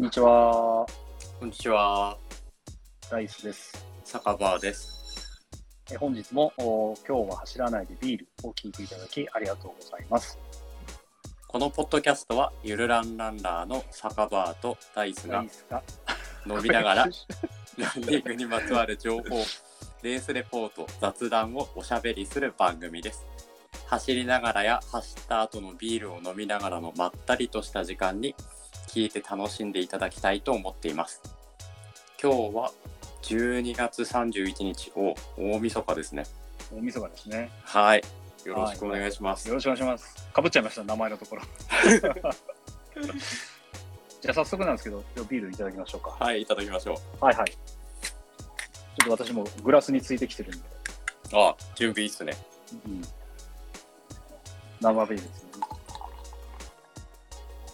んにちは。こんにちは、ライスです。酒場です。え本日もお今日は走らないでビールを聞いていただきありがとうございます。このポッドキャストは、ゆるランランラーの酒場とダイスがライスが飲みながら、ランニングにまつわる情報、レースレポート、雑談をおしゃべりする番組です。走りながらや走った後のビールを飲みながらのまったりとした時間に聞いて楽しんでいただきたいと思っています。今日は12月31日を大晦日ですね。大晦日ですね。はい。よろしくお願いします。よろしくお願いします。かぶっちゃいました、名前のところ。じゃあ早速なんですけど、今日ビールいただきましょうか。はい、いただきましょう。はいはい。ちょっと私もグラスについてきてるんで、あ、準備いいっすね。うん、生ビールですね。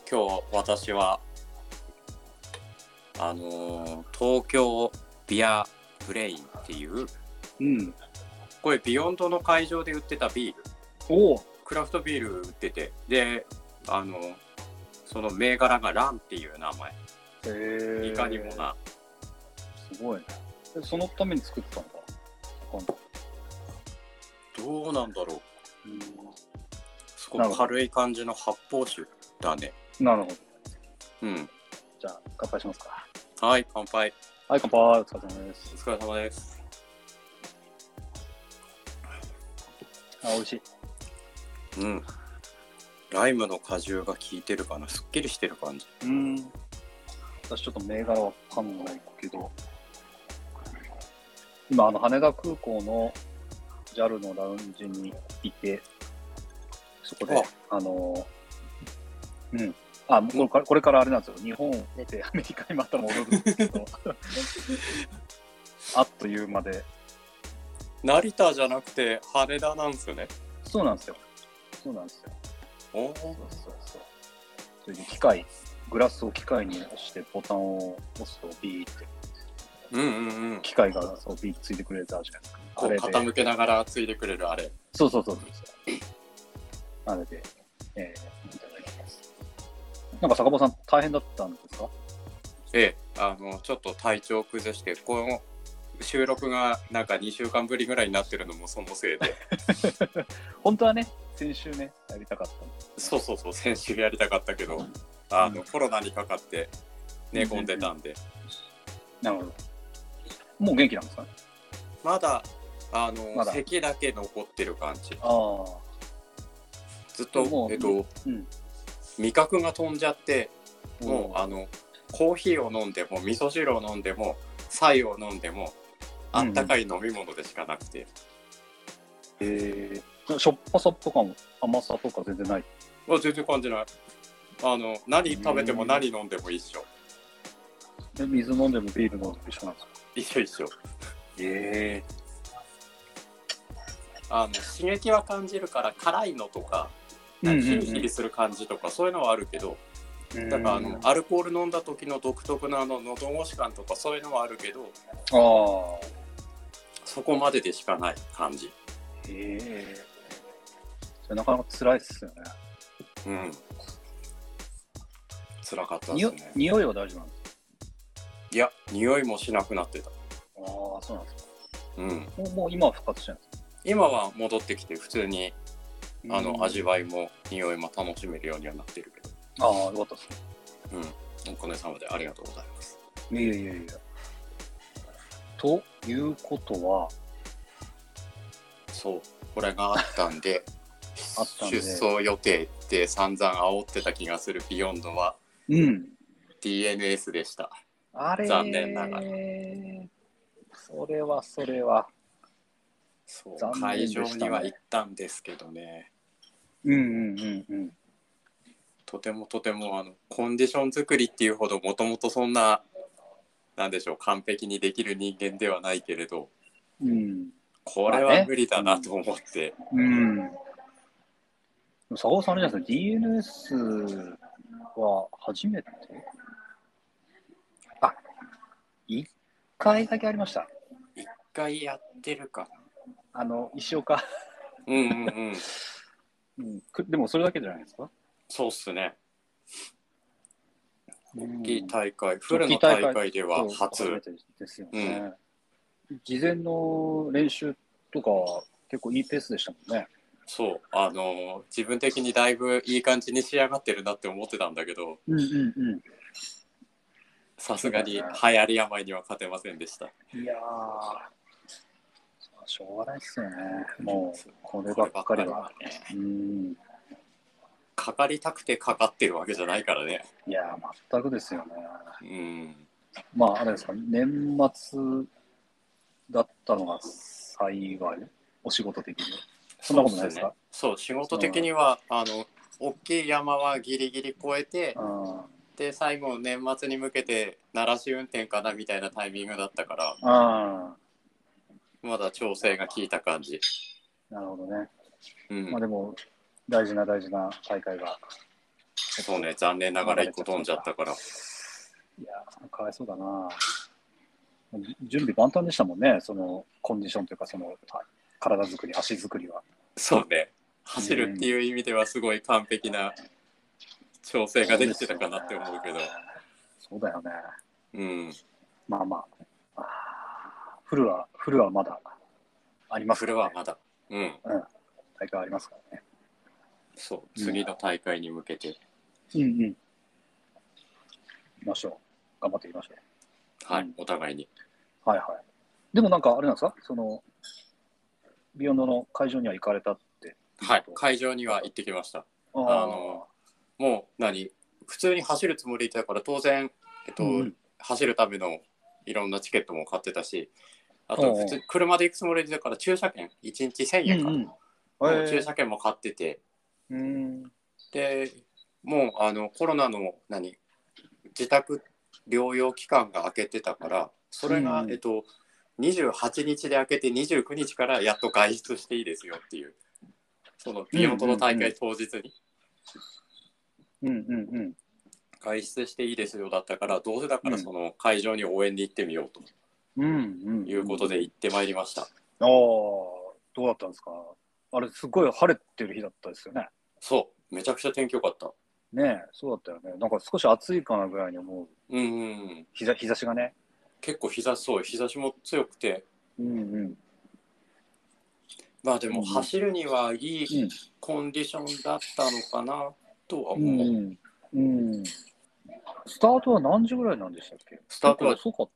今日私はあのー東京ビアブレインっていううん。これ Beyond の会場で売ってたビール。おお。クラフトビール売ってて。であのその銘柄が RUN っていう名前。へえ。いかにもな。すごいね。えそのために作ったのか？どうなんだろう。うん。すごい軽い感じの発泡酒だねなるほど。うんじゃあ、乾杯しますか。はい乾杯はい、乾杯。お疲れ様ですお。疲れ様ですあ、美味しい。うんライムの果汁が効いてるかなすっきりしてる感じうん。私ちょっと銘柄わかんないけど、今、あの、羽田空港の JAL のラウンジにいて、そこで、あの、うん。あ、もうこれからこれからあれなんですよ。日本を出てアメリカにまた戻るんですけど、あっという間で、成田じゃなくて羽田なんですよね？そうなんですよ。そうなんですよ。おーそうそうそう。それで機械、グラスを機械に押してボタンを押すとビーって、うんうんうん機械がそうビーついてくれたじゃないですか。こ傾けながらついてくれるあれそうそうそうそう。あれで、えー。なんか坂本さん大変だったんですか？ええあのちょっと体調崩してこの収録がなんか2週間ぶりぐらいになってるのもそのせいで。本当はね、先週ね、やりたかったんです。そうそうそう先週やりたかったけどあの、うん。コロナにかかって寝込んでたんで、なるほど。もう元気なんですか？ねまだあのまだ。咳だけ残ってる感じ。ああ。ずっとえっとうん。味覚が飛んじゃってもうああのコーヒーを飲んでも味噌汁を飲んでも菜を飲んでもあったかい飲み物でしかなくて、えー、しょっぱさとかも甘さとか全然ない？あ全然感じない。あの何食べても何飲んでも一緒。で水飲んでもビール飲んでも一緒なんですか？一緒一緒。えあの刺激は感じるから辛いのとかヒリヒリする感じとかそういうのはあるけどえだからあのアルコール飲んだ時の独特なあの喉越し感とかそういうのはあるけどああ。そこまででしかない感じ。ええ。それなかなか辛いっすよね。うん。辛かったですね。匂いは大丈夫なんですか？いや匂いもしなくなってた。ああ、そうなんですか。うん。もうもう今は復活してるんですか？今は戻ってきて普通にあの味は。わいも匂いも楽しめるようにはなってるけど。ああ、よかったっすね。うん。おかげさまでありがとうございます。いやいやいやいや。ということは、そう。これがあったんで あったんで。出走予定って散々煽ってた気がするビヨンドはうん。DNS でした。あれ残念ながら。それはそれは。そう。残念会でしたね。場には行ったんですけどねうんうんうんうん。とてもとてもあのコンディション作りっていうほどもともとそんななんでしょう完璧にできる人間ではないけれどうん。これは無理だなと思って、うん。坂尾さんあれじゃないですか、DNS は初めて？あ、一回だけありました。一回やってるかあの、石岡。なうんうんうんうん、くでもそれだけじゃないですか？そうっすね大きい大会、フルの大会では初。初めてですよね。事前の練習とかは結構いいペースでしたもんね。そう、あの自分的にだいぶいい感じに仕上がってるなって思ってたんだけど、うんうんうん。さすがに流行り病には勝てませんでした。いやー、しょうがないっすよね。もう、こればっかりは。ね。うん。かかりたくてかかってるわけじゃないからね。いやー、全くですよね。うん。まあ、あれですか、年末だったのが幸い、お仕事的に。そんなことないですか？そう、仕事的には、あの、大きい山はギリギリ越えて、あで、最後、年末に向けて、鳴らし運転かなみたいなタイミングだったから、あまだ調整が効いた感じ。ー、なるほどね。うんまあ。でも、大事な大事な大会が。そうね、残念ながら一個飛んじゃったから。いやー、かわいそうだな。準備万端でしたもんね、そのコンディションというか、そのあ体作り、足作りは。そうね。走るっていう意味ではすごい完璧な調整ができてたかなって思うけど。そうだよね。うん。まあまあ、フルは、フルはまだありますねれはまだ。うん。大会ありますからね。そう。次の大会に向けて。うんうん。行きましょう。頑張っていきましょうん。はいお互いに。う。はいはい。でもなんかあれなんですか？その、ビヨンドの会場には行かれたって。はい。会場には行ってきました。ああの、もう何？普通に走るつもりだから当然、えっと、うん走るためのいろんなチケットも買ってたし、あと普通車で行くつもりだから駐車券、1日1000円か。うんうん駐車券も買ってて、うん。で、もうあのコロナの何自宅療養期間が明けてたから、それが、うんえっと、28日で明けて29日からやっと外出していいですよっていう、そのビヨンドの大会当日に。うんうんうん。外出していいですよだったからどうせだからうんその会場に応援に行ってみようとうんうん。いうことで行ってまいりました、ああ、どうだったんですか？あれ、すごい晴れてる日だったですよね。そうめちゃくちゃ天気良かったねえ、そうだったよね。なんか少し暑いかなぐらいに思う。うんうんうん日ざ日差しがね。結構日差しそう日差しも強くてうんうん。まあでもうん走るにはいいうんコンディションだったのかなとはう思う、ん。うん。スタートは何時ぐらいなんでしたっけ？スタートは遅かっ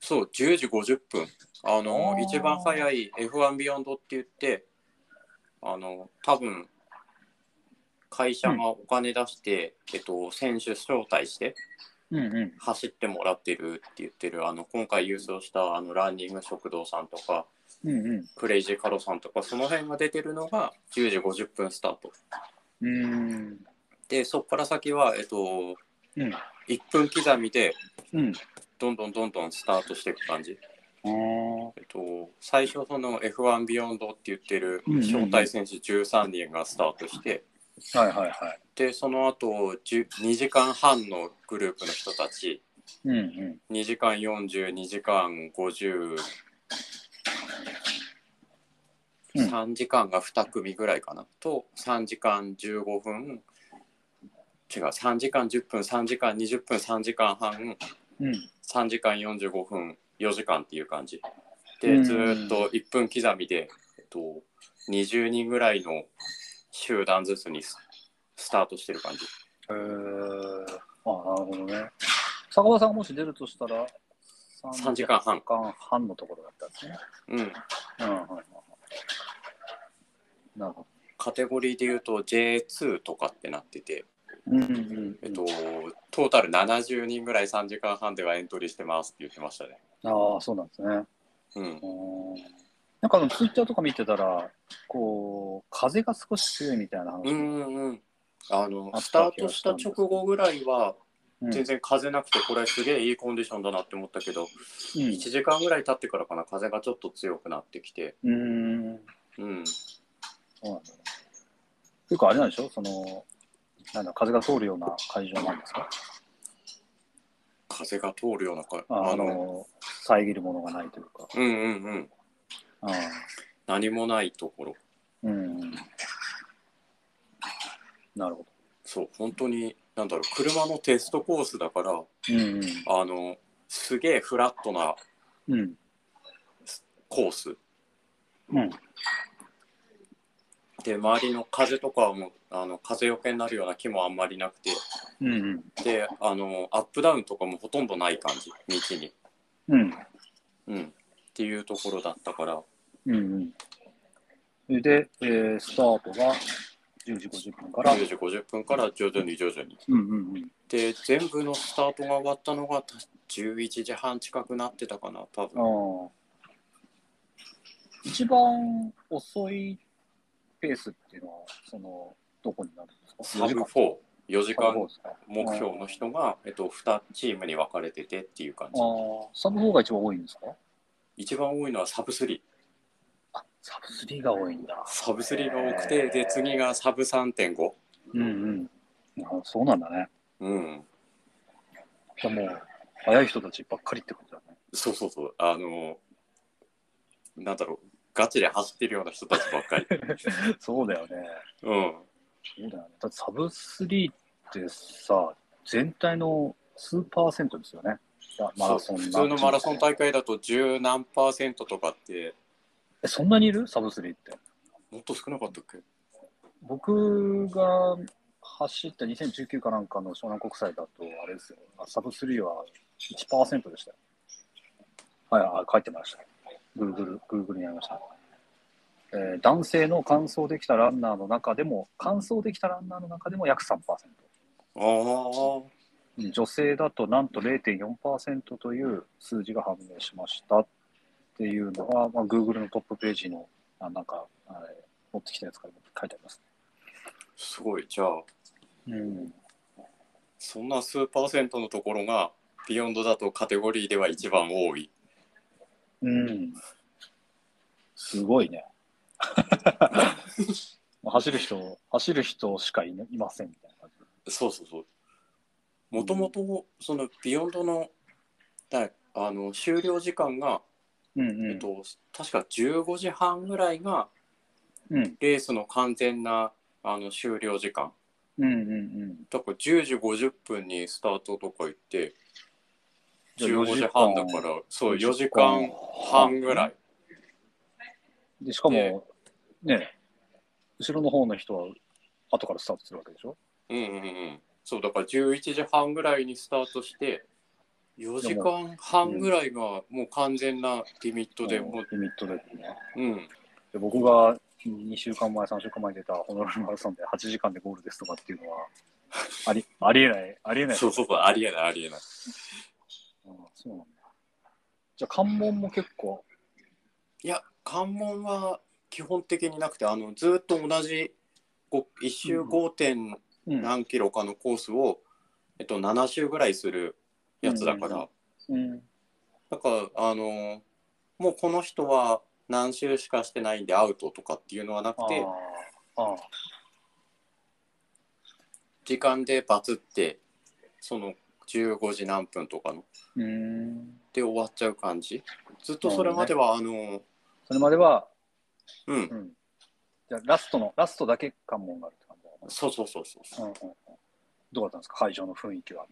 そう10時50分あのあー一番早い F1 ビヨンドって言ってあの多分会社がお金出して、えっと、選手招待してたうんうん。走ってもらってるって言ってるあの今回郵送したあのランニング食堂さんとかうんうん。クレイジーカロさんとかその辺が出てるのが10時50分スタートうん。でそこから先は、えっと、うん。1分刻みでうん。どんどんどんどんスタートしていく感じ、えっと、最初その F1 ビヨンドって言ってる招待選手13人がスタートして、はいはいはい。でその後10 2時間半のグループの人たちうんうん。2時間42時間50、うん3時間が2組ぐらいかなと3時間15分違う3時間10分3時間20分3時間半うん。3時間45分4時間っていう感じうんでずーっと1分刻みで、えっと、20人ぐらいの集団ずつにススタートしてる感じへー。あなるほどね。坂場さんがもし出るとしたら、3時間半3時間半のところだったんですね。うんうん、はいはいはい。なるほカテゴリーで言うと J2 とかってなっててど。うんうん。えっと、トータル70人ぐらい3時間半ではエントリーしてますって言ってましたね。ああ、そうなんですね。うん。うんなんかあのツイッターとか見てたら、こう、風が少し強いみたいな話。うんうんうん。あのスタートした直後ぐらいはうん全然風なくてこれすげえいいコンディションだなって思ったけど、うん1時間ぐらい経ってからかな風がちょっと強くなってきて、うん。うん、そうなんだね。というか、あれなんでしょ？その、なんだ、風が通るような会場なんですか？風が通るようなかああのの、遮るものがないというか。うんうんうんあ何もないところうん。なるほど。そう本当になんだろう車のテストコースだからうんあのすげえフラットなうん。うん。コースうん。で周りの風とかはもうあの風よけになるような木もあんまりなくてうんうん。であのアップダウンとかもほとんどない感じ道に、うん。うん、っていうところだったからうんうん。で、えー、スタートが10時50分から。10時50分から徐々に徐々にうんうんうん。で全部のスタートが終わったのがた11時半近くなってたかな多分。一番遅いペースっていうのは、その、どこになるんですか？サブ44時間目標の人が、えっと、2チームに分かれててっていう感じ。サブ4が一番多いんですか？一番多いのはサブ3あ、サブ3が多いんだ。サブ3が多くてで次がサブ3.5うんうん。あそうなんだね。うん。じゃあもう、早い人たちばっかりってことだね。そうそうそう。あのなんだろうガチで走ってるような人たちばっかり。そうだよね。うんそうだよね。だってサブ3ってさ、全体の数パーセントですよね。ママラソン普通のマラソン会。大会だと十何パーセントとかってえ、そんなにいる？サブ3って。もっと少なかったっけ？僕が走った2019かなんかの湘南国際だと、あれですよ。サブ3は1%でしたよ。はい、あ書いてました。Google、Google にありました。えー男性の完走できたランナーの中でも、完走できたランナーの中でも約3%。あ女性だとなんと0.4%という数字が判明しましたっていうのが、まあ、Google のトップページのあなんかあれ持ってきたやつから書いてあります。すごいじゃあうん、そんな数パーセントのところが Beyond だとカテゴリーでは一番多いうん、すごいね。走る人、走る人しかい,、いませんみたいな感じ。そうそうそう。もともとその Beyond のだあの終了時間が、うんうん。えっと、確か15時半ぐらいがうん。レースの完全なあの終了時間。うんうんうん。だから10時50分にスタートとか行ってじゃあ15時半だからそう4時間半。ぐらい。でしかでも、ね、後ろの方の人は後からスタートするわけでしょ？うんうんうんそうだから11時半ぐらいにスタートして4時間半ぐらいがもう完全なリミットでもうリミットでね。うんで僕が2週間前、3週間前に出たホノルルマラソンで8時間でゴールですとかっていうのは、あり ありえない、ありえない。そうそうそうありえないありえないうんそうなんだ。じゃあ関門も結構、いや関門は基本的になくてあのずっと同じこう1周 5. 点うん。何キロかのコースを、えっと、7周ぐらいするやつだから、うん、だからあのもうこの人は何周しかしてないんでアウトとかっていうのはなくて時間でバツってその15時何分とかの。で終わっちゃう感じ。ずっとそれまでは、あのそれまでは、うん。うん。じゃあラストの、ラストだけ関門があるって感じだなそうそうそうそうそう。うんうんうん。どうだったんですか？会場の雰囲気は。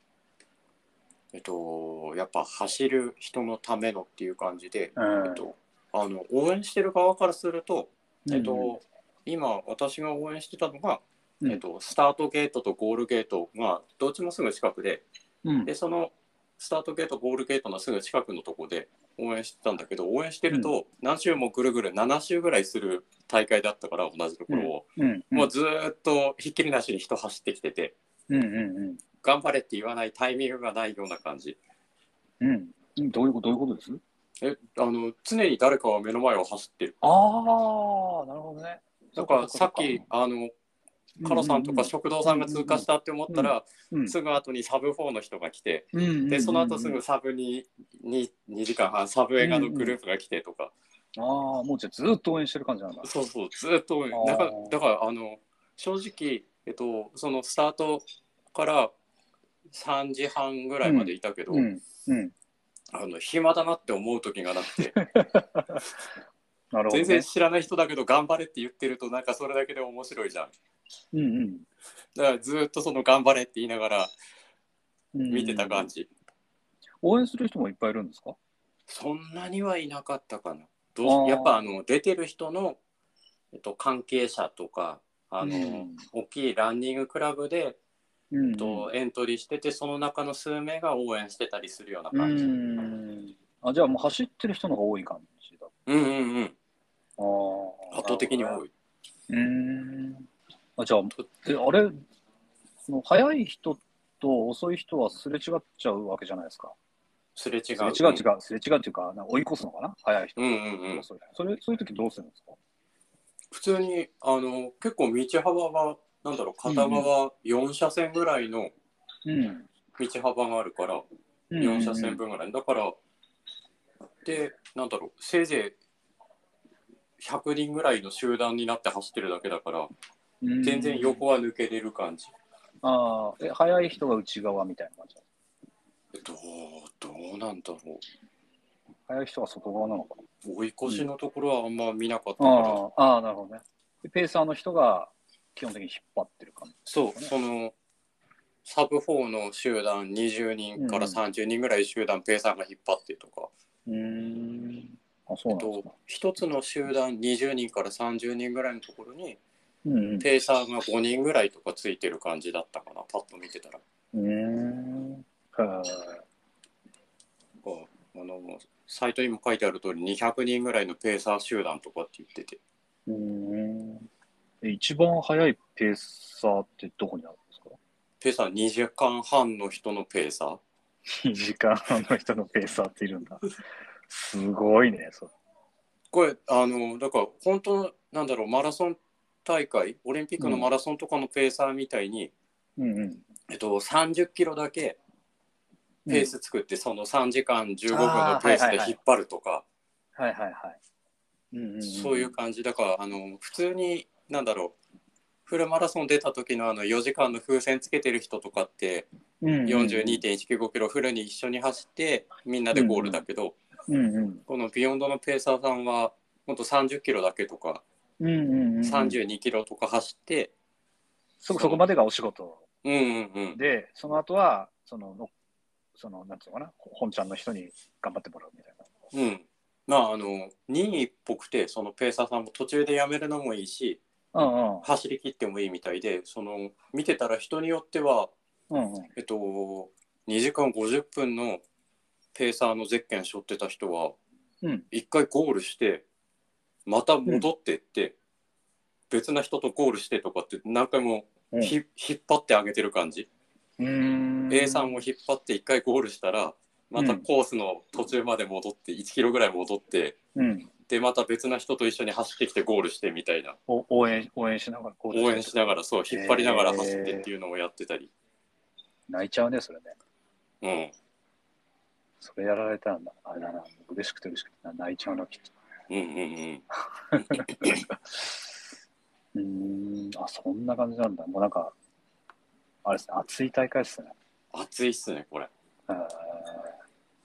えっとやっぱ走る人のためのっていう感じで、うん。えっとあの応援してる側からすると、えっとうん今私が応援してたのが、うん。えっと、スタートゲートとゴールゲートがどっちもすぐ近くでうん。でそのスタートゲートゴールゲートのすぐ近くのとこで応援してたんだけど応援してると何周もぐるぐる7周ぐらいする大会だったから同じところを、うんもうずーっとひっきりなしに人走ってきててうんうん頑張れって言わないタイミングがないような感じ。うん。うんどういうことどういうことです？えあの常に誰かが目の前を走ってる。ああなるほどね。だからさっきあのカロさんとか食堂さんが通過したって思ったら、うん。すぐ後にサブ4の人が来て、でその後すぐサブに 2, 2時間半サブ映画のグループが来てとか、ああもうじゃあずっと応援してる感じなんだ。そうそうずっとあー。だからだからあの正直、えっと、そのスタートから3時半ぐらいまでいたけど、うん。うん。あの暇だなって思う時がなくて。なるほど、ね。全然知らない人だけど頑張れって言ってるとなんかそれだけで面白いじゃん。うんうんだからずっとその頑張れって言いながらうん。見てた感じ。応援する人もいっぱいいるんですか？そんなにはいなかったかな。どうやっぱあの出てる人の、えっと、関係者とかあの、うん大きいランニングクラブで、うんえっと、エントリーしててその中の数名が応援してたりするようなう感じ。ん。あ、じゃあもう走ってる人の方が多い感じだ。うんうんうん。ああ。圧倒的に多い。うん。あ、じゃあ、え、あれ、その速い人と遅い人はすれ違っちゃうわけじゃないですか。すれ違う？すれ違う違う、すれ違うっていうか、なんか追い越すのかな？速い人うんうんうん。遅い人。それ、そういう時どうするんですか？普通にあの結構道幅がなんだろう片側4車線ぐらいのうん。道幅があるから、4車線分ぐらいだからでなんだろうせいぜい100人ぐらいの集団になって走ってるだけだからうん全然横は抜けれる感じ、ああ、え、速い人が内側みたいな感じ。どうどうなんだろ速い人が外側なのかう追い越しのところはあんま見なかったな。から、ああ、ああ、なるほどね。でペーサーの人が基本的に引っ張ってる感じ。そうそのサブ4の集団20人から30人ぐらい集団ペーサーが引っ張ってとか、うーん。あ、そうえっなんですかと。、一つの集団20人から30人ぐらいのところにうーサーが5人ぐらいとかついてる感じだったかなパッと見てたらうーん。へこうあのサイトにも書いてある通り200人ぐらいのペーサー集団とかって言っててえ。うーん。え一番速いペーサーってどこにあるんですか？ペーサー2時間半の人のペーサー ?2 時間半の人のペーサーっているんだ。すごいね、それ。これあのだから本当なんだろうマラソン大会オリンピックのマラソンとかのペーサーみたいに、うんうん。えっと、30キロだけペース作って、その3時間15分のペースで引っ張るとか、はいはいはい。そういう感じだからあの普通になんだろうフルマラソン出た時のあの4時間の風船つけてる人とかってうんうんうん。42.195キロフルに一緒に走ってみんなでゴールだけど、うんうんこの Beyond のペーサーさんはほんと30キロだけとか、うんうんうん。32キロとか走ってそそこまでがお仕事うんうんうんで、その後は、その、のその、なんつうのかな、本ちゃんの人に頑張ってもらうみたいな。うんまああの任意っぽくてそのペーサーさんも途中でやめるのもいいしうんうん。走り切ってもいいみたいでその見てたら人によってはうんうん。えっと2時間50分のペーサーのゼッケン背負ってた人はうん一回ゴールしてまた戻ってって、別な人とゴールしてとかって何回もうん。ひ、引っ張ってあげてる感じ、うーん。A さんを引っ張って一回ゴールしたらまたコースの途中まで戻って1キロぐらい戻ってうん。でまた別な人と一緒に走ってきてゴールしてみたいな。お応援、応援しながら、応援しながらそう引っ張りながら走ってっていうのをやってたり、泣いちゃうね、それね。うん。それやられたらな、あれだな、嬉しくて嬉しくてな泣いちゃうな、きっと。うんうんうんうーん、あ、そんな感じなんだ。もうなんか、あれですね、熱い大会ですね。熱いっすねこれえー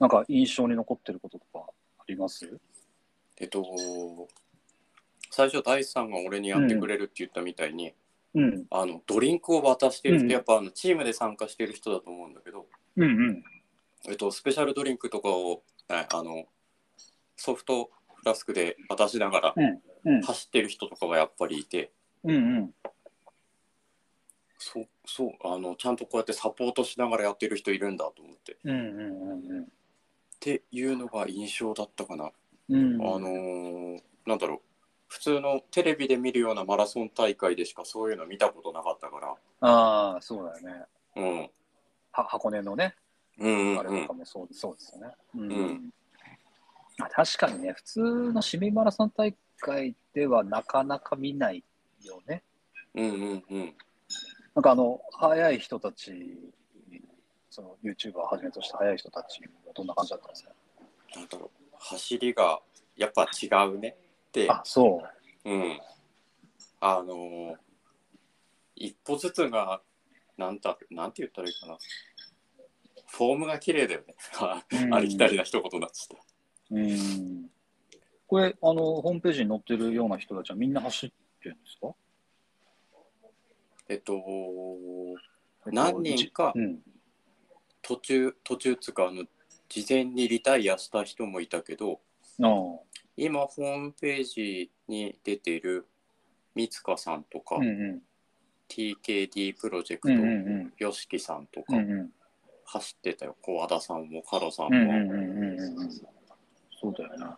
なんか印象に残ってることとかあります？えっと最初大地さんが俺にやってくれるって言ったみたいに、うん。あのドリンクを渡してる人、うんやっぱあのチームで参加してる人だと思うんだけど、うんうん。えっと、スペシャルドリンクとかを、ねあのソフトフラスクで渡しながらうん。走ってる人とかがやっぱりいて、うんうん。そうそうあのちゃんとこうやってサポートしながらやってる人いるんだと思って。っうんうんていうのが印象だったかな、うん。うん。あのーなんだろう。普通のテレビで見るようなマラソン大会でしかそういうの見たことなかったから。ああ、そうだよね。うん。は箱根のね、うんうんうん。あれとかもそうそうですよね。うん。うん。あ確かにね、普通の市民マラソン大会ではなかなか見ないよね。うんうんうん。なんかあの、速い人たち、その YouTuber をはじめとした速い人たちはどんな感じだったんですか？なんだろう走りがやっぱ違うねって。あ、そう。うん。あのー一歩ずつがなんだなんて言ったらいいかな。フォームが綺麗だよね。ありきたりな一言になっちゃったうん。これ、あの、ホームページに載ってるような人たちはみんな走ってるんですか？えっと、何人かうん。途中、途中つうか、あの、事前にリタイアした人もいたけど、ああ。今、ホームページに出てる三塚さんとか、うんうん。TKD プロジェクうんうんト、よしきさんとか、うんうん。走ってたよ。小和田さんも、カロさんも。うんうんうんうんうん。そうだよな。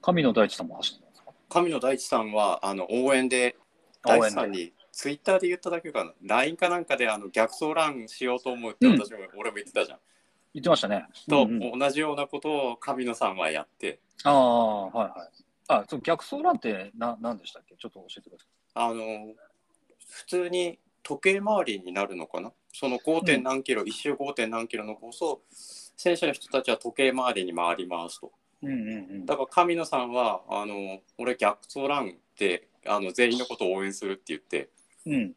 神野大地さんも走ってたんですか？神野大地さんは、あの、応援で、大地さんに、ツイッターで言っただけかな、LINE かなんかであの逆走ランしようと思うって私も、俺も言ってたじゃん。言ってましたね。と、うんうん同じようなことを神野さんはやって、ああ、はいはい。あ、そう逆走ランってな何でしたっけ？ちょっと教えてください。あの、普通に時計回りになるのかな？その 5. 点何キロ、一周 5. 点何キロのコースを、選手の人たちは時計回りに回りますと。うんうんうん。だから神野さんは、あの、俺逆走ランって、あの、全員のことを応援するって言って、うん。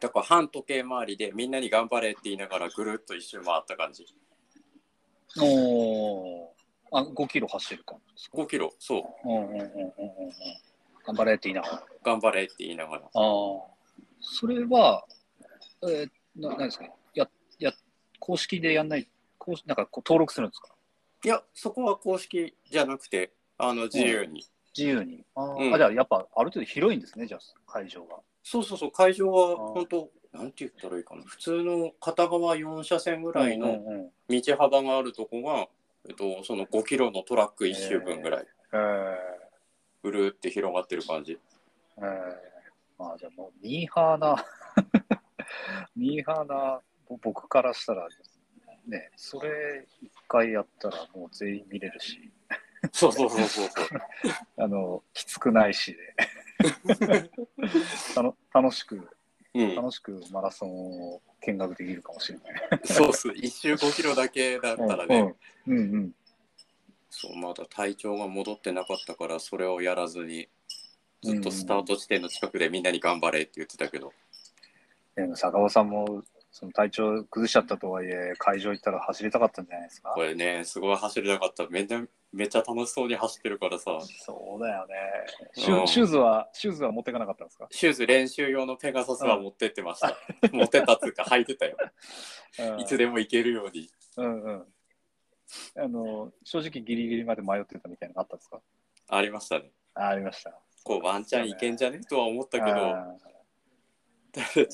だから反時計回りでみんなに頑張れって言いながらぐるっと一周回った感じ。おーあ、5キロ走る感じですか？5キロ、そう、うんうんうんうん。頑張れって言いながら。あ頑張れって言いながら。あ。それは、えー、な何ですかや、や、公式でやんない、公式なんかこう登録するんですか？いや、そこは公式じゃなくて、あの、自由に。自由に。あ,、うんあ、じゃあやっぱある程度広いんですね、じゃあ会場が。そうそうそう、会場は本当、なんて言ったらいいかな。普通の片側4車線ぐらいのうんうんうん道幅があるとこが、えっと、その5キロのトラック1周分ぐらい、えーぐるって広がってる感じ。えー、まあじゃあもうミーハーな ミーハーなぼ僕からしたらね。それ一回やったらもう全員見れるし。そうそうそうそうそう。あのきつくないしで。たの楽しくうん、楽しくマラソンを見学できるかもしれない。そうっす。1周5キロだけだったらね、うんうん。うんそう、まだ体調が戻ってなかったから、それをやらずに、ずっとスタート地点の近くでみんなに頑張れって言ってたけど、でも坂尾さんもその体調崩しちゃったとはいえ会場行ったら走りたかったんじゃないですか？これね、すごい走りたかった。めっちゃめっちゃ楽しそうに走ってるからさ、そうだよねシュうんシューズはシューズは持っていかなかったんですか？シューズ練習用のペガサスは持ってってました。持ってったっつうか履いてたよ。いつでも行けるように。うんうん。あの、正直ギリギリまで迷ってたみたいなのがあったんですか？ありましたね。あありました。こうワンチャンいけんじゃね？とは思ったけど、あ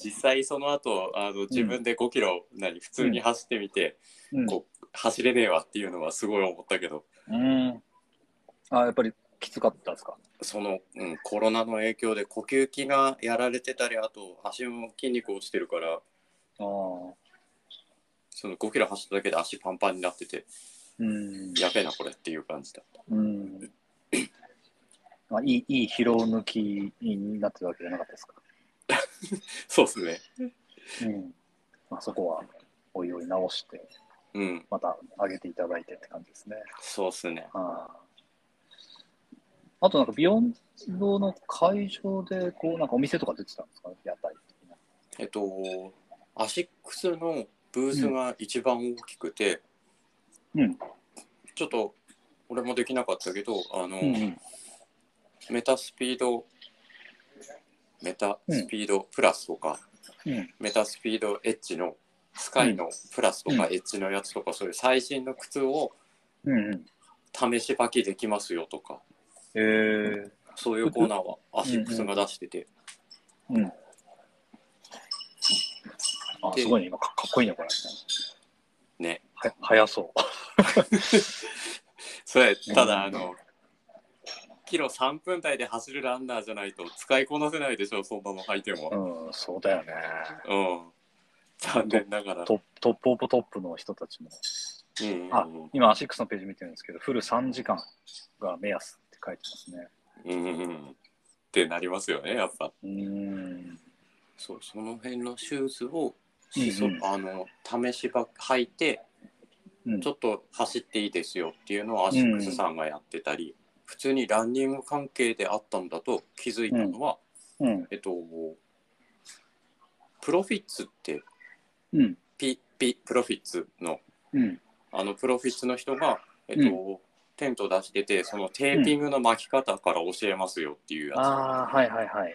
実際その後あの自分で5キロ何普通に走ってみて、ーうんこう走れねえわっていうのはすごい思ったけどうん。あやっぱりきつかったですか？その、うん、コロナの影響で呼吸器がやられてたりあと足も筋肉落ちてるからああ。その5キロ走っただけで足パンパンになっててうん。やべえなこれっていう感じだったうん。まあ、いい、いい疲労抜きになってたわけじゃなかったですか？そうっすねうん。まあ、そこは、おいおい直して、うんまた上げていただいてって感じですね。そうっすねあああとなんか、ビヨンドの会場で、こう、なんかお店とか出てたんですか屋台的な。えっとアシックスのブースが一番大きくて、うん。ちょっと俺もできなかったけどあの、うんうん。 METASPEED METASPEED+ とか、うん。 METASPEED Edge の Sky のプラスとかうんエッジのやつとか、そういう最新の靴をうんうん。試し履きできますよとかえー、そういうコーナーはアシックスが出してて、うん。あ、ですごいね。今か、かっこいいね、これ。ねは、速そう。それただあのキロ3分台で走るランナーじゃないと使いこなせないでしょそんなの履いても。うん、そうだよね。うん。残念ながら。トップ top of top の人たちも。うん。あ今、アシックスのページ見てるんですけど、フル3時間が目安って書いてますね。うん。うんうんってなりますよねやっぱ。うーん。そうその辺のシューズをうんうん。そあの試しば履いてうん。ちょっと走っていいですよっていうのをアシックスさんがやってたり、普通にランニング関係であったんだと気づいたのは、うん。えっとプロフィッツってうん。ピピプロフィッツのうん。あのプロフィッツの人が、えっとテント出しててそのテーピングの巻き方から教えますよっていうやつ、ああ、はいはいはい。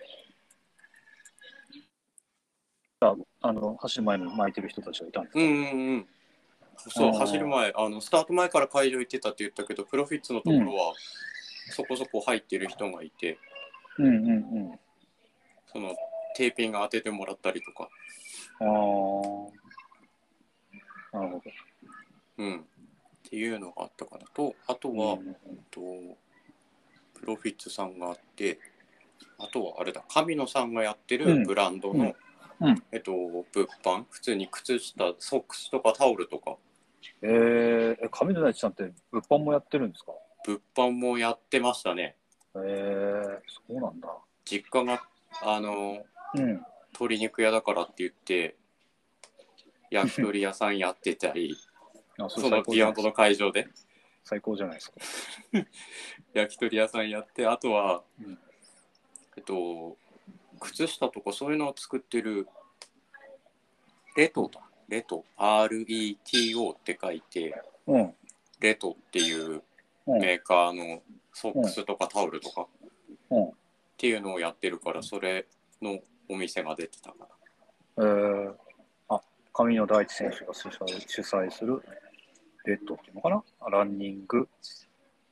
あの走る前に巻いてる人たちがいたんですか、うんうんうん。そう、走る前、あの、スタート前から会場行ってたって言ったけど、プロフィッツのところは、そこそこ入ってる人がいて、うん、うんうん。その、テーピング当ててもらったりとか、ああ。なるほうん。っていうのがあったかなと、あとど。は、うんとプロフィッツさんがあってあとはあれだ神野さんがやってうん。るブランドの、うん。うん。えっと物販？普通に靴下ソックスとかタオルとか。えー、え上野大地さんって物販もやってるんですか？物販もやってましたねえー、そうなんだ。実家があのうん。鶏肉屋だからって言って焼き鳥屋さんやってたりあそのビヨンドの会場で最高じゃないですか。焼き鳥屋さんやってあとは、うんえっと靴下とかそういうのを作ってるレトだレト RETO って書いてうん。レトっていううん。メーカーのソックスとかタオルとかっうん。ていうのをやってるからそれのお店が出てたかなえー、あ、上野大地選手が主催主催するレッドっていうのかな？ランニング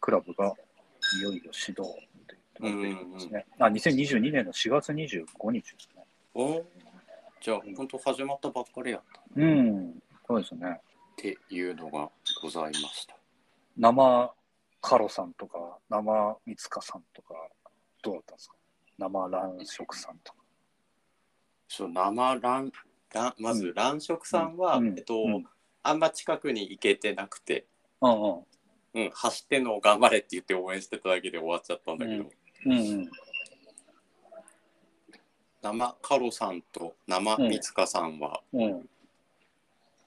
クラブがいよいよ始動って言ってますね。あ、2022年の4月25日ですね。おーじゃあ本当始まったばっかりやったっうん。そうですね。ていうのがございました生カロさんとか、生三塚さんとか、どうだったんですか？生卵食さんとか。そう生卵卵まず卵食さんは、うんえっと、うんあんま近くに行けてなくてうんうん。うん、走ってんのを頑張れって言って応援してただけで終わっちゃったんだけど、うんうん。生カロさんと生三塚さんは、うん。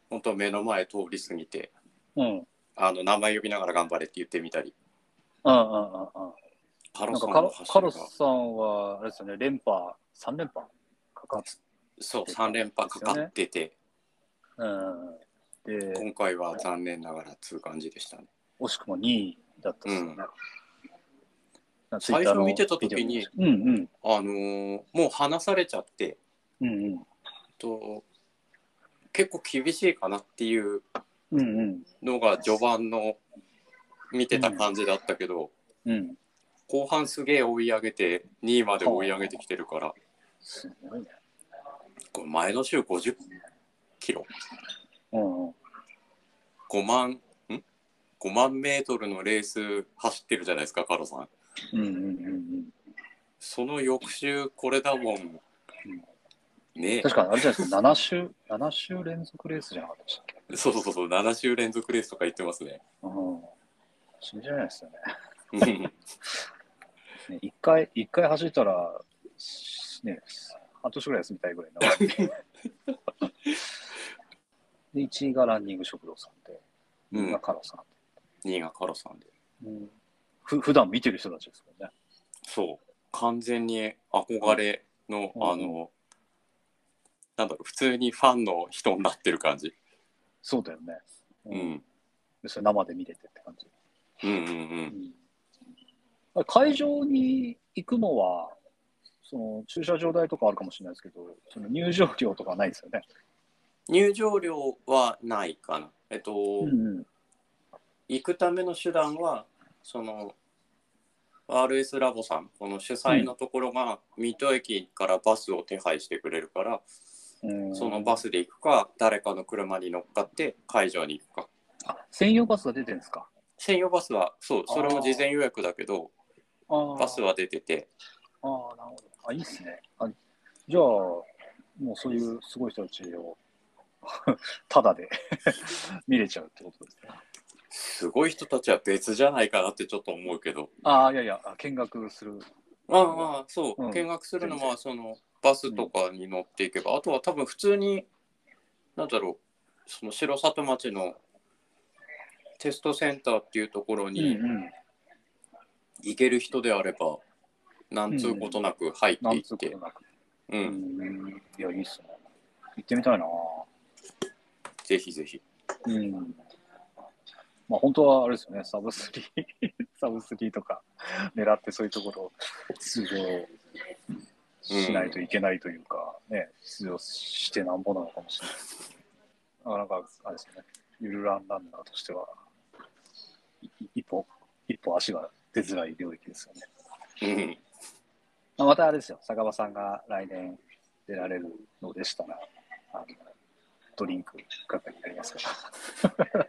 本当目の前通り過ぎてうん。あの名前呼びながら頑張れって言ってみたりうんうんうんうん。カロさんカロスさんは、あれですよね、連覇、3連覇かかっそう3連覇かかってて、うん。で、今回は残念ながらつう感じでしたね惜しくも2位だったですよね。最初見てた時にあのーもう話されちゃってうん。うんうん。と結構厳しいかなっていう。のが序盤の見てた感じだったけど、うん。後半すげえ追い上げて2位まで追い上げてきてるからすごいね。これ前の週50キロうんうん。5万ん？5万メートルのレース走ってるじゃないですかカロさんうんうんうんうん。その翌週これだもんねえ確かにあれじゃないですか、7週、7週連続レースじゃなかったでしたっけ？そうそうそう7週連続レースとか言ってますねうん。信じられないですよね。うんね一回、一回走ったら、ね、半年ぐらい休みたいぐらいの。で、1位がランニング食堂さんで、2位がカロさん2位がカロさんでで。うん、ふ普段見てる人たちですもんね。そう完全に憧れの、うんあのなんだろう普通にファンの人になってる感じ、そうだよね。う。ん、でそれ生で見れてって感じ。うんうんううんん会場に行くのは、その駐車場代とかあるかもしれないですけど、その入場料とかはないですよね。入場料はないかなえっと、うん行くための手段はその RS ラボさんこの主催のところが水戸駅からバスを手配してくれるから、うん、そのバスで行くか誰かの車に乗っかって会場に行くか。あ専用バスが出てるんですか？専用バスはそうそれも事前予約だけどあバスは出てて。ああ、なるほど。あ、いいっすね。あじゃあ、もうそういうすごい人たちを ただで 見れちゃうってことですね。すごい人たちは別じゃないかなってちょっと思うけど。ああ、いやいや、あ見学する。ああまあそう、うん。見学するのはそのバスとかに乗っていけば、あとは多分普通になんだろうその城里町のテストセンターっていうところうんにうん。行ける人であれば、なんつうことなく入ってないって。ううんん。いや、いいっすね。行ってみたいな。ぜひぜひ。うん。まあ本当はあれですよね、サブスリー、サブスリーとか狙ってそういうところを出場しないといけないというか、ね、出場してなんぼなのかもしれないです。なかなか、あれですよね、ゆるランランナーとしては、い一歩、一歩足が出づらい領域ですよね。うん。まあ、またあれですよ、坂場さんが来年出られるのでしたら、あのドリンク係になりますから。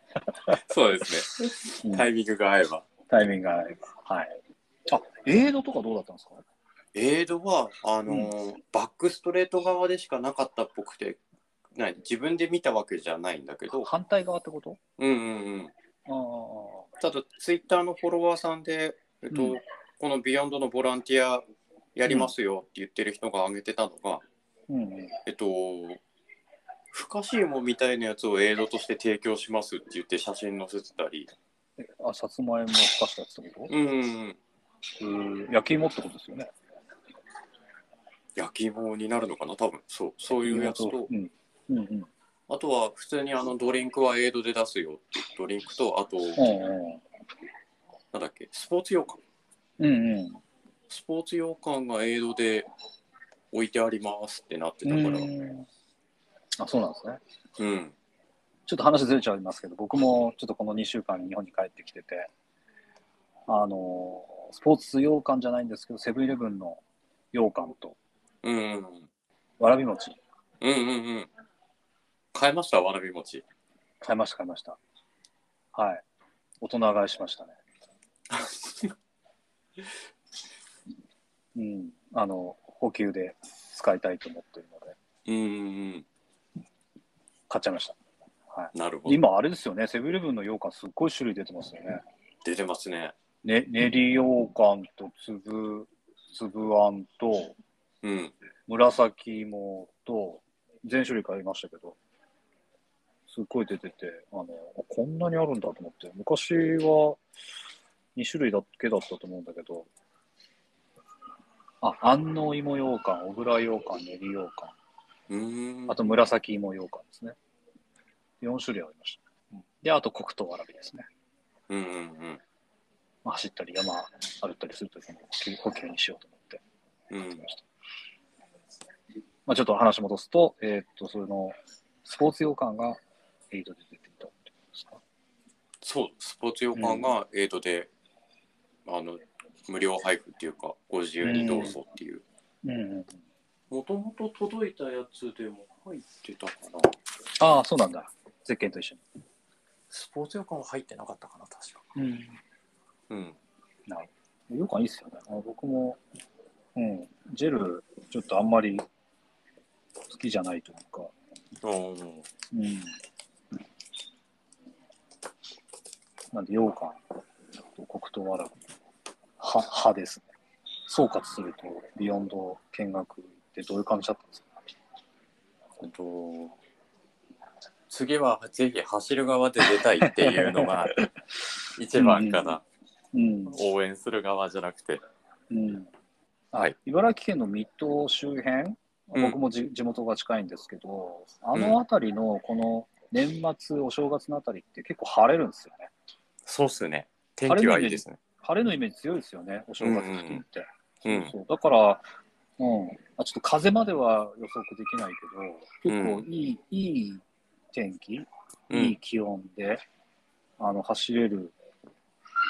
そうですね。うんタイミングが合えば。タイミングがあれば。はい。あ、エイドとかどうだったんですか？エイドは、あのーバックストレート側でしかなかったっぽくて、何自分で見たわけじゃないんだけど、反対側ってこと？うんうんうん。ああ。ただ、ツイッターのフォロワーさんで、えっと、うんこのビヨンドのボランティアやりますよって言ってる人が挙げてたのが、うんうん。えっと、不可思議みたいなやつをエイドとして提供しますって言って写真載せてたり、えあ、さつまいもふかしたやつってこと？うんうん焼き芋ってことですよね。焼き芋になるのかな？多分。そう。そういうやつと。うん。うんうん。あとは普通にあのドリンクはエイドで出すよ。ドリンクとあとうんなんだっけ？スポーツ羊羹。うん。うん。うん。スポーツ羊羹がエイドで置いてありますってなってたから。うーん。あ、そうなんですね。うん。ちょっと話ずれちゃいますけど、僕もちょっとこの2週間日本に帰ってきてて、あの、スポーツ羊羹じゃないんですけど、セブンイレブンの羊羹とうんうんわらび餅うんうんうん買いました？わらび餅買いました、買いました。はい。大人買いしましたね。うん。あの、補給で使いたいと思ってるので、うんうん買っちゃいました。うんなるほど今、あれですよね、セブンイレブンの羊羹、すっごい種類出てますよね。出てますねね練り羊羹と粒、粒あんと、うん紫芋と、全種類買いましたけど、すっごい出てて、あの、あこんなにあるんだと思って、昔は2種類だけだったと思うんだけど、あ、安納芋羊羹、小倉羊羹、練り羊羹、うーんあと紫芋羊羹ですね。4種類ありました。うんで、あと黒糖わらびですね。うんうんうんまあ、走ったり山歩ったりするときに補給にしようと思って。うんまあ、ちょっと話戻すと、えーっと、その、スポーツ羊羹がエイドで出ていたってことですか？そうスポーツ羊羹がエイドで、あの無料配布っていうかご自由にどうぞっていううんうんうん。もともと届いたやつでも入ってたかなああ、そうなんだ。ゼッケンと一緒に。スポーツ羊羹は入ってなかったかな確かうん。うんなるほど。いいっすよね。あ僕も、うん、ジェル、ちょっとあんまり好きじゃないというか、うん。うん。なんで、羊羹。と黒糖わらび、は、派ですね。総括すると、ビヨンド見学ってどういう感じだったんですか？えっと次はぜひ走る側で出たいっていうのが 一番かな、うん。応援する側じゃなくて。うん。はい。茨城県の水戸周辺、うん僕もじ地元が近いんですけど、あの辺りのこの年末、お正月のあたりって結構晴れるんですよね。そうっすね。天気はいいですね。晴れのイメージ強いですよね、お正月付近って。うんそうそう。だから、うん、あちょっと風までは予測できないけど、結構いい,、いい天気、うん。いい気温であの走れる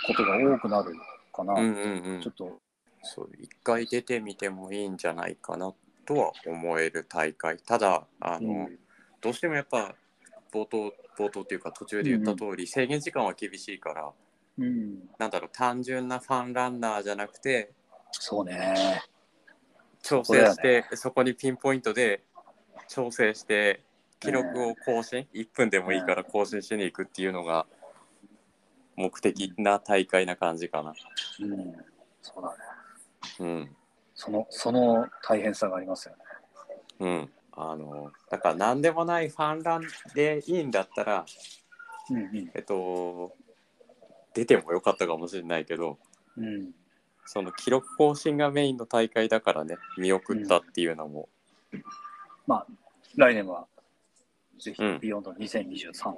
ことが多くなるかな、うんうんうん。ちょっと、そう一回出てみてもいいんじゃないかなとは思える大会。ただあの、うん。どうしてもやっぱ冒頭冒頭っていうか途中で言った通り、制限時間は厳しいからうん、なんだろう単純なファンランナーじゃなくてそうね。調整してそ,、こにピンポイントで調整して記録を更新、1分でもいいから更新しに行くっていうのが目的な大会な感じかな。うん、そうだね。うんその、その大変さがありますよね。うん、あのだから何でもないファンランでいいんだったら、うんうん。えっと、出てもよかったかもしれないけどうん、その記録更新がメインの大会だからね見送ったっていうのも、まあ、来年はぜひうん、ビヨンド2023は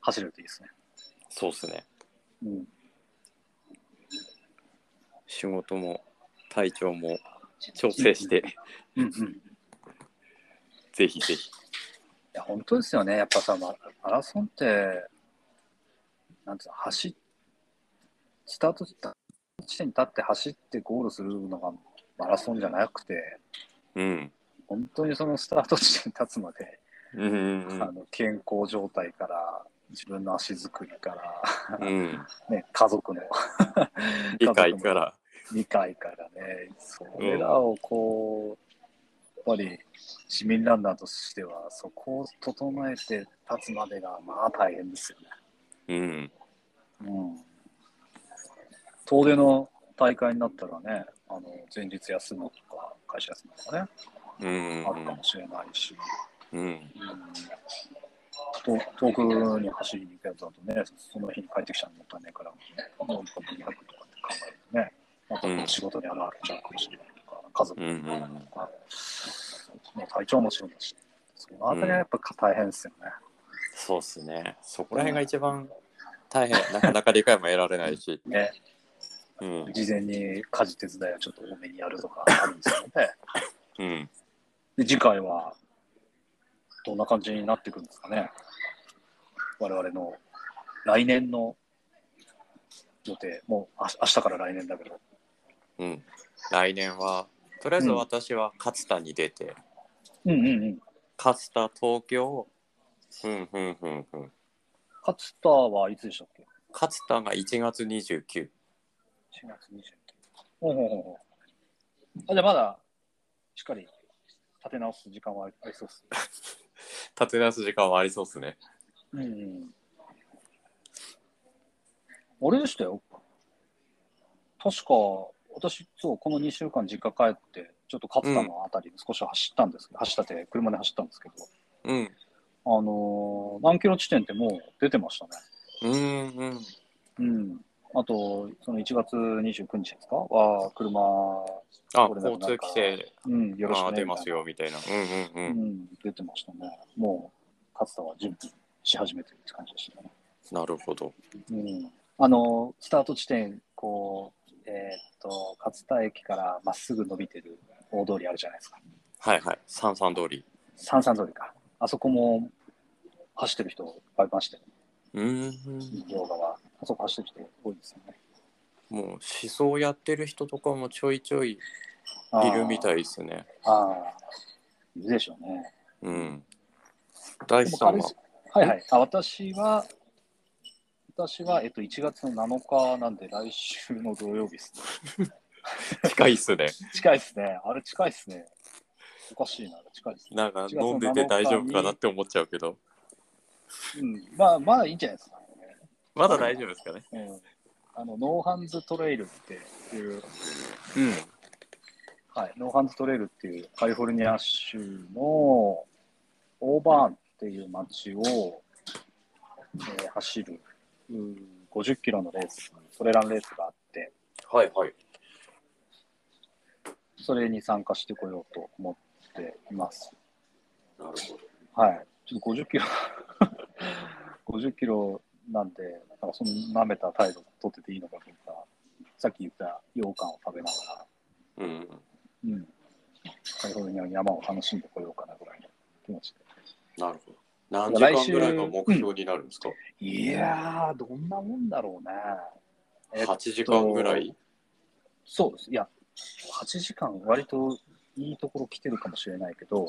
走れるといいですね。そうっすね。うん、仕事も体調も調整して、うんうんぜひぜひ。いや、本当ですよね。やっぱさ、ママラソンって、なんつうの、走っ、スタート地点に立って走ってゴールするのがマラソンじゃなくて、うん。本当にそのスタート地点に立つまで、うんうんあの健康状態から、自分の足作りから、うん。うん。ね、家族の理解から。理解からね、それらをこう、やっぱり市民ランナーとしては、そこを整えて立つまでが、まあ大変ですよね。うん。うん。遠出の大会になったらね、あの前日休むとか、会社休むとかね、うんあるかもしれないし、うん。うん、と遠くに走りに行くやつだとね、その日に帰ってきちゃうのもったいないから、もう一泊2泊とかって考えるとね、ま仕事にあられちゃうかもしれないとか、家族うんうんとか、ね、体調もちろんだし、そのあたりはやっぱ大変ですよね。そうっすね。そこら辺が一番大変。なかなか理解も得られないし。ねうん。事前に家事手伝いはちょっと多めにやるとかあるんですよね。うん。で次回はどんな感じになっていくんですかね。我々の来年の予定、もうあ明日から来年だけど、うん。来年は、とりあえず私は勝田に出て、うんうんうん。勝田、東京、うんうんうんうん。勝田はいつでしたっけ？勝田が1月29。4月29日。ほうほうほうほうあじゃあまだしっかり立て直す時間はありそうです。立て直す時間はありそうっすね。うんうん。あれでしたよ。確か、私、そう、この2週間実家帰って、ちょっと勝田のあたり少し走ったんですけど、走ったって車で走ったんですけど、うん。あのー何キロ地点ってもう出てましたね。うんうん。うん。あと、その1月29日ですか？は、車、あ、交通規制うん、よろしくねが出ますよみたいな。うんうんうん。うん、出てましたね。もう、勝田は準備し始めてるって感じでしたね。なるほど。うん、あの、スタート地点、こう、えーっと、勝田駅からまっすぐ伸びてる大通りあるじゃないですか。はいはい。三三通り。三三通りか。あそこも走ってる人いっぱいいましたよ。うんうん。両側。あそこ走ってる人多いですよね。もう思想やってる人とかもちょいちょいいるみたいですね。ああ、いるでしょうね。うん。大で地さんは？はいはい。あ私は、私は、えっと、1月の7日なんで、来週の土曜日ですね。近いっすね。近いですね。あれ近いですね。おかしいな、近いですね。なんか1月の飲んでて大丈夫かなって思っちゃうけど。うん、まあ、まあいいんじゃないですか、まだ大丈夫ですかね。うん。あの、ノーハンズトレイルっていう、うん。はい、ノーハンズトレイルっていうカリフォルニア州のオーバーンっていう街を、えー走るうん50キロのレース、トレランレースがあって、はいはい。それに参加してこようと思っています。なるほど。はい。ちょっと50キロ、50キロなんで、なんかその舐めた態度取ってていいのかとか、さっき言った羊羹を食べながら、うん。うん。カリフォルニアの山を楽しんでこようかなぐらいの気持ちで。なるほど。何時間ぐらいが目標になるんですか、いやー、どんなもんだろうね。えっと ?8 時間ぐらい？そうです。いや、8時間、割といいところ来てるかもしれないけど、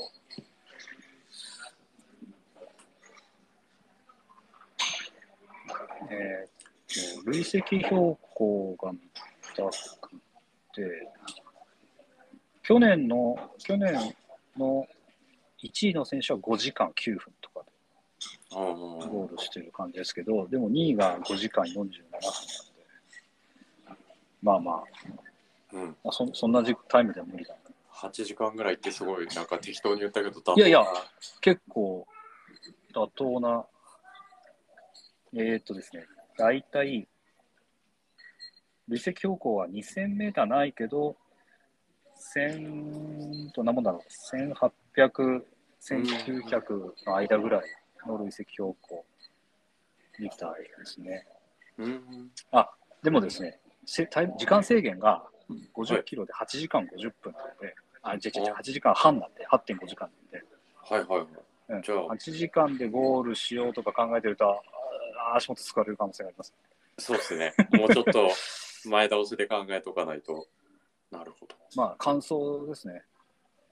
えーっと、累積標高が高くて、去年の、去年の1位の選手は5時間9分とゴールしてる感じですけど、でも2位が5時間47分なんで、まあまあ、うん。まあ、そそんなじタイムでは無理だ。8時間ぐらいってすごいなんか適当に言ったけど、多いやいや、結構妥当な、えー、っとですね、大体、累積標高は2000メーターないけど、1000、どんなもんだろう、1800、1900の間ぐらいの累積標高みたいですね。うん。でもですね、時間制限が50キロで8時間50分なので、あ、違う違う違う、8時間半なんで、8.5時間なんで、はいはいはい。うんじゃあ8時間でゴールしようとか考えてると、あー足元疲れる可能性があります。そうですね。もうちょっと前倒しで考えとかないと。なるほど。まあ、完走ですね。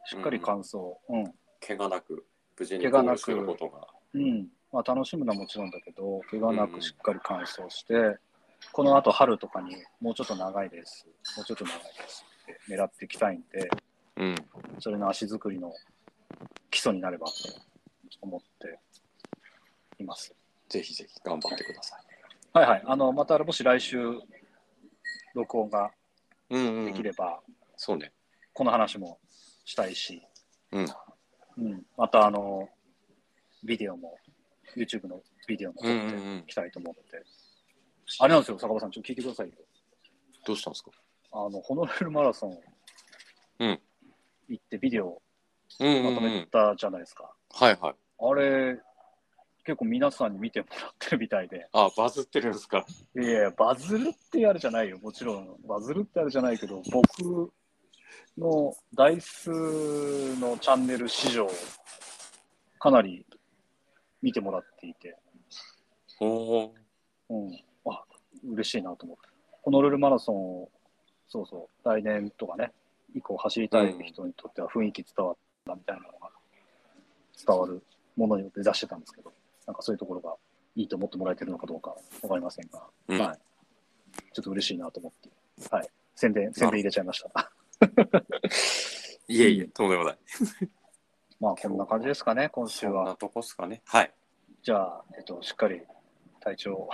しっかり完走。うん。怪我なく無事にゴールすることが。うん。まあ、楽しむのはもちろんだけど、怪我なくしっかり完走して、この後春とかにもうちょっと長いです。もうちょっと長いですって狙っていきたいんで、うん。それの足作りの基礎になればと思っています。ぜひぜひ頑張ってください。はいはい。あの、またもし来週、録音がうんうんできれば、そうね。この話もしたいし、うん。うん、またあの、ビデオも、YouTube のビデオも撮ってうんうんうんいきたいと思って。あれなんですよ、坂場さん、ちょっと聞いてくださいよ。どうしたんですか？あの、ホノルルマラソンうん行ってビデオうんうん、うまとめん。たじゃないですか。はいはい。あれ、結構皆さんに見てもらってるみたいで。あ、バズってるんですか？いやいや、バズるってあるじゃないよ、もちろん。バズるってあるじゃないけど、僕の台数のチャンネル史上、かなり見てもらっていて、おお。うん、あ嬉しいなと思って。ホノルルマラソンを、そうそう、来年とかね、以降走りたい人にとっては雰囲気伝わったみたいなのが伝わるものを目指してたんですけど、なんかそういうところがいいと思ってもらえてるのかどうかわかりませんが、うんはい。ちょっと嬉しいなと思って、はい。宣伝、宣伝入れちゃいました。いえいえ、とんでもない。まあ、こんな感じですかね、今週は。そんなとこっすかね。はい。じゃあ、えっと、しっかり体調を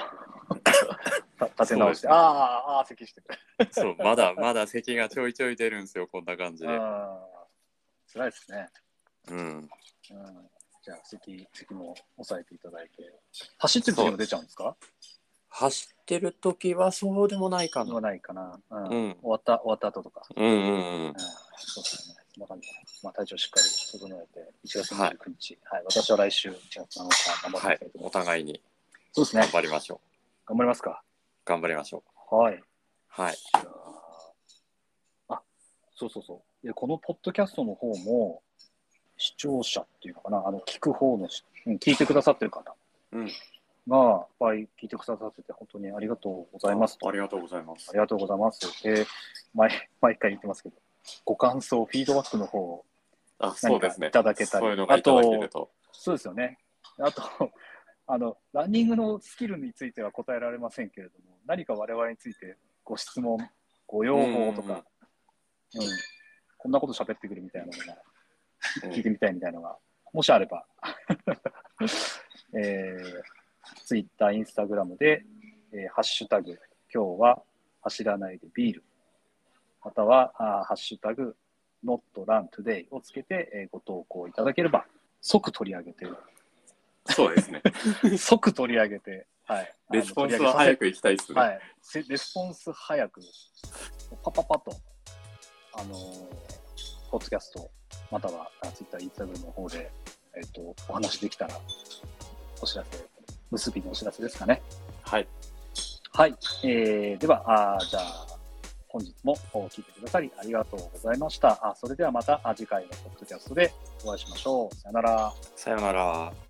た立て直して、ああ、ああ、咳してくれ。そう、まだまだ咳がちょいちょい出るんですよ、こんな感じで。ああ、辛いですね。うん。うん、じゃあ、咳、咳も抑えていただいて。走ってる時にも出ちゃうんですか？走ってる時はそうでもないかな。ないかな。うんうん終わった、終わった後とか。うんうんうんうん。そうですね。そんな感じかな。まあ、体調しっかり整えて、1月29日。はい。私は来週、1月7日、頑張はいっていきたいと。思おいます。互いにそうですね頑。張りましょう。頑張りますか。頑張りましょはい。う。はい。じゃあ、あ、そうそうそう。で、このポッドキャストの方も、視聴者っていうのかな、あの、聞く方のし、うん聞いてくださってる方うん。が、いっぱい聞いてくださってて、本当にありがとうございますと。ありがとうございますあり。がとうございます。で、毎毎回言ってますけど、ご感想、フィードバックの方をあ、そうですね。いただけたりそういうのがいただけると。そうですよね。あと、あの、ランニングのスキルについては答えられませんけれども、何か我々についてご質問、ご要望とか、うんこんなこと喋ってくるみたいなのが、うん聞いてみたいみたいなのが、もしあれば、えー、ツイッター、インスタグラムで、えーハッシュタグ、今日は走らないでビール、または、あーハッシュタグ、not run today をつけて、えーご投稿いただければ、即取り上げて、そうですね。即取り上げて、はい。レスポンスは早く行きたいですね。はい。せレスポンス早く、パパパッと、あのーポッドキャスト、またはツイッター、インスタグラムの方で、えっ、と、お話できたら、お知らせ、結びのお知らせですかね。はい。はい。えー、では、あーじゃあ、本日も聞いてくださりありがとうございました。あそれではまた次回のポッドキャストでお会いしましょう。さよなら。さよなら。